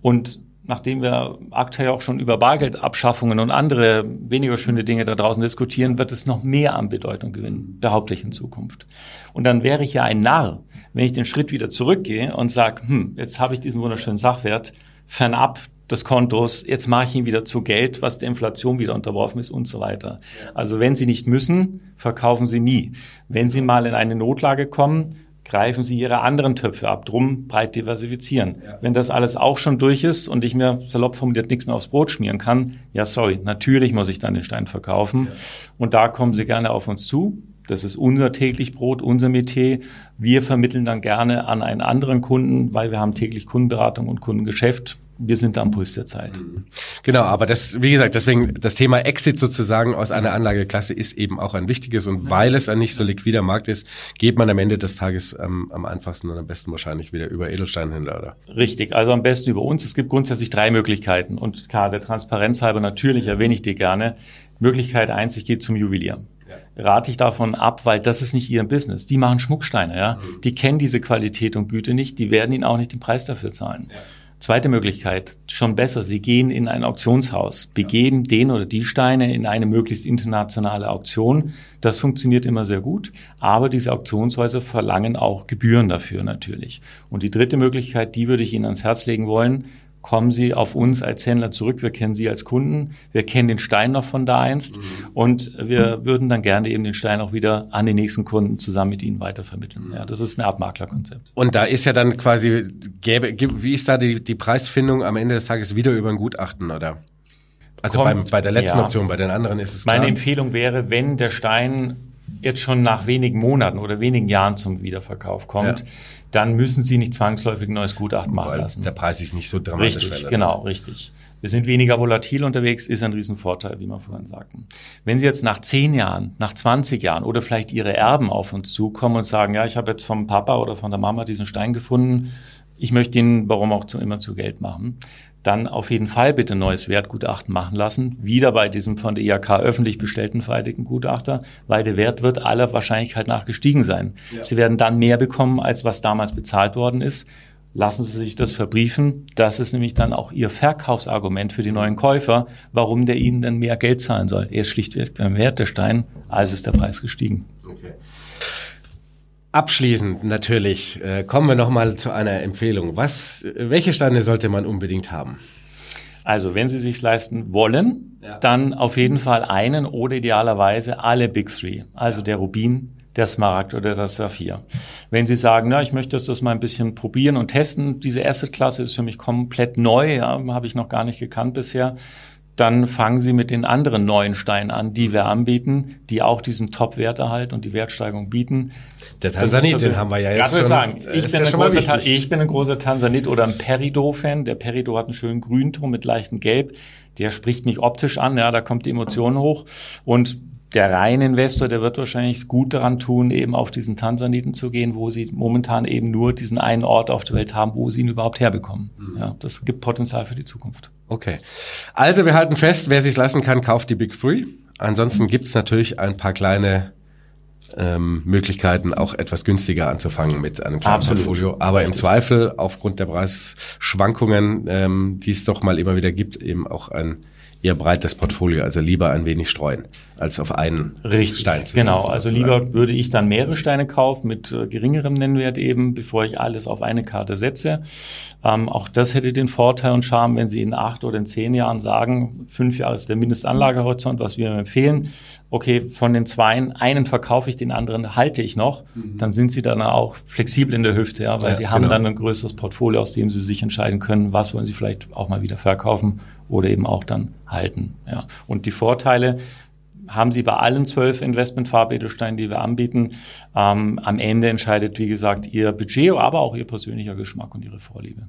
Und nachdem wir aktuell auch schon über Bargeldabschaffungen und andere weniger schöne Dinge da draußen diskutieren, wird es noch mehr an Bedeutung gewinnen, behaupte ich in Zukunft. Und dann wäre ich ja ein Narr, wenn ich den Schritt wieder zurückgehe und sage, hm, jetzt habe ich diesen wunderschönen Sachwert fernab des Kontos, jetzt mache ich ihn wieder zu Geld, was der Inflation wieder unterworfen ist und so weiter. Also wenn Sie nicht müssen, verkaufen Sie nie. Wenn Sie mal in eine Notlage kommen, greifen Sie Ihre anderen Töpfe ab. Drum breit diversifizieren. Ja. Wenn das alles auch schon durch ist und ich mir salopp formuliert nichts mehr aufs Brot schmieren kann, ja, sorry, natürlich muss ich dann den Stein verkaufen. Ja. Und da kommen Sie gerne auf uns zu. Das ist unser täglich Brot, unser Metier. Wir vermitteln dann gerne an einen anderen Kunden, weil wir haben täglich Kundenberatung und Kundengeschäft wir sind am Puls der Zeit. Mhm. Genau, aber das, wie gesagt, deswegen das Thema Exit sozusagen aus einer Anlageklasse ist eben auch ein wichtiges und weil es ein nicht so liquider Markt ist, geht man am Ende des Tages ähm, am einfachsten und am besten wahrscheinlich wieder über Edelsteinhändler, oder? Richtig, also am besten über uns. Es gibt grundsätzlich drei Möglichkeiten und klar, der Transparenz halber natürlich erwähne ich dir gerne. Möglichkeit eins, ich gehe zum Juwelier rate ich davon ab, weil das ist nicht ihr Business. Die machen Schmucksteine, ja. Mhm. Die kennen diese Qualität und Güte nicht, die werden ihnen auch nicht den Preis dafür zahlen. Ja. Zweite Möglichkeit, schon besser, Sie gehen in ein Auktionshaus, begeben den oder die Steine in eine möglichst internationale Auktion. Das funktioniert immer sehr gut, aber diese Auktionshäuser verlangen auch Gebühren dafür natürlich. Und die dritte Möglichkeit, die würde ich Ihnen ans Herz legen wollen, kommen Sie auf uns als Händler zurück. Wir kennen Sie als Kunden. Wir kennen den Stein noch von da einst. Mhm. Und wir würden dann gerne eben den Stein auch wieder an den nächsten Kunden zusammen mit Ihnen weitervermitteln. Ja, das ist ein Abmaklerkonzept. Und da ist ja dann quasi, gäbe, wie ist da die, die Preisfindung am Ende des Tages wieder über ein Gutachten, oder? Also beim, bei der letzten ja. Option, bei den anderen ist es klar. Meine Empfehlung wäre, wenn der Stein jetzt schon nach wenigen Monaten oder wenigen Jahren zum Wiederverkauf kommt, ja dann müssen Sie nicht zwangsläufig ein neues Gutachten machen Weil lassen. Der Preis sich nicht so dramatisch richtig, verändert. Genau, richtig. Wir sind weniger volatil unterwegs, ist ein Riesenvorteil, wie wir vorhin sagten. Wenn Sie jetzt nach zehn Jahren, nach 20 Jahren oder vielleicht Ihre Erben auf uns zukommen und sagen, ja, ich habe jetzt vom Papa oder von der Mama diesen Stein gefunden, ich möchte ihn, warum auch zu, immer zu Geld machen, dann auf jeden Fall bitte ein neues Wertgutachten machen lassen. Wieder bei diesem von der IHK öffentlich bestellten vereidigten Gutachter, weil der Wert wird aller Wahrscheinlichkeit nach gestiegen sein. Ja. Sie werden dann mehr bekommen, als was damals bezahlt worden ist. Lassen Sie sich das verbriefen. Das ist nämlich dann auch Ihr Verkaufsargument für die neuen Käufer, warum der Ihnen dann mehr Geld zahlen soll. Er ist schlichtweg beim Wert der Stein, also ist der Preis gestiegen. Okay. Abschließend natürlich äh, kommen wir noch mal zu einer Empfehlung. Was, welche Steine sollte man unbedingt haben? Also, wenn Sie sich leisten wollen, ja. dann auf jeden Fall einen oder idealerweise alle Big Three. Also der Rubin, der Smaragd oder das Saphir. Wenn Sie sagen, na, ich möchte das mal ein bisschen probieren und testen, diese Asset-Klasse ist für mich komplett neu, ja, habe ich noch gar nicht gekannt bisher, dann fangen Sie mit den anderen neuen Steinen an, die wir anbieten, die auch diesen Top-Wert erhalten und die Wertsteigerung bieten. Der Tansanit, den haben wir ja jetzt schon. Sagen, ich, bin ja großer, ich bin ein großer Tansanit oder ein Perido-Fan. Der Perido hat einen schönen Grünton mit leichtem Gelb. Der spricht mich optisch an, ja, da kommt die Emotion hoch. Und der reine Investor, der wird wahrscheinlich gut daran tun, eben auf diesen Tansaniten zu gehen, wo sie momentan eben nur diesen einen Ort auf der Welt haben, wo sie ihn überhaupt herbekommen. Mhm. Ja, das gibt Potenzial für die Zukunft. Okay. Also wir halten fest, wer sich lassen kann, kauft die Big Three. Ansonsten gibt's natürlich ein paar kleine ähm, Möglichkeiten, auch etwas günstiger anzufangen mit einem kleinen Absolut. Portfolio. Aber im Zweifel, aufgrund der Preisschwankungen, ähm, die es doch mal immer wieder gibt, eben auch ein eher breites Portfolio, also lieber ein wenig streuen, als auf einen Richtig, Stein zu Genau, setzen, also lieber würde ich dann mehrere Steine kaufen mit äh, geringerem Nennwert eben, bevor ich alles auf eine Karte setze. Ähm, auch das hätte den Vorteil und Charme, wenn Sie in acht oder in zehn Jahren sagen, fünf Jahre ist der Mindestanlagehorizont, was wir empfehlen. Okay, von den zweien, einen verkaufe ich, den anderen halte ich noch, mhm. dann sind Sie dann auch flexibel in der Hüfte, ja, weil ja, Sie haben genau. dann ein größeres Portfolio, aus dem Sie sich entscheiden können, was wollen Sie vielleicht auch mal wieder verkaufen oder eben auch dann halten. Ja. Und die Vorteile haben Sie bei allen zwölf Investmentfarbedelsteinen, die wir anbieten. Ähm, am Ende entscheidet, wie gesagt, Ihr Budget, aber auch Ihr persönlicher Geschmack und Ihre Vorliebe.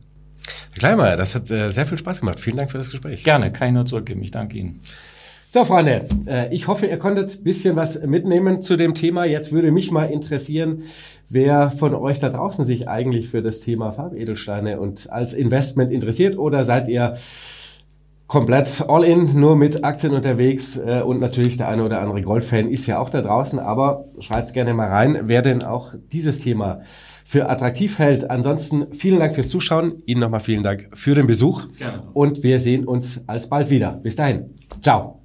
Herr Kleinmeier, das hat äh, sehr viel Spaß gemacht. Vielen Dank für das Gespräch. Gerne, kann ich nur zurückgeben. Ich danke Ihnen. So, Freunde, äh, ich hoffe, ihr konntet bisschen was mitnehmen zu dem Thema. Jetzt würde mich mal interessieren, wer von euch da draußen sich eigentlich für das Thema Farbedelsteine und als Investment interessiert oder seid ihr komplett all in, nur mit Aktien unterwegs äh, und natürlich der eine oder andere Goldfan ist ja auch da draußen, aber schreibt's gerne mal rein, wer denn auch dieses Thema für attraktiv hält. Ansonsten vielen Dank fürs Zuschauen, Ihnen nochmal vielen Dank für den Besuch Gerne. und wir sehen uns alsbald wieder. Bis dahin. Ciao.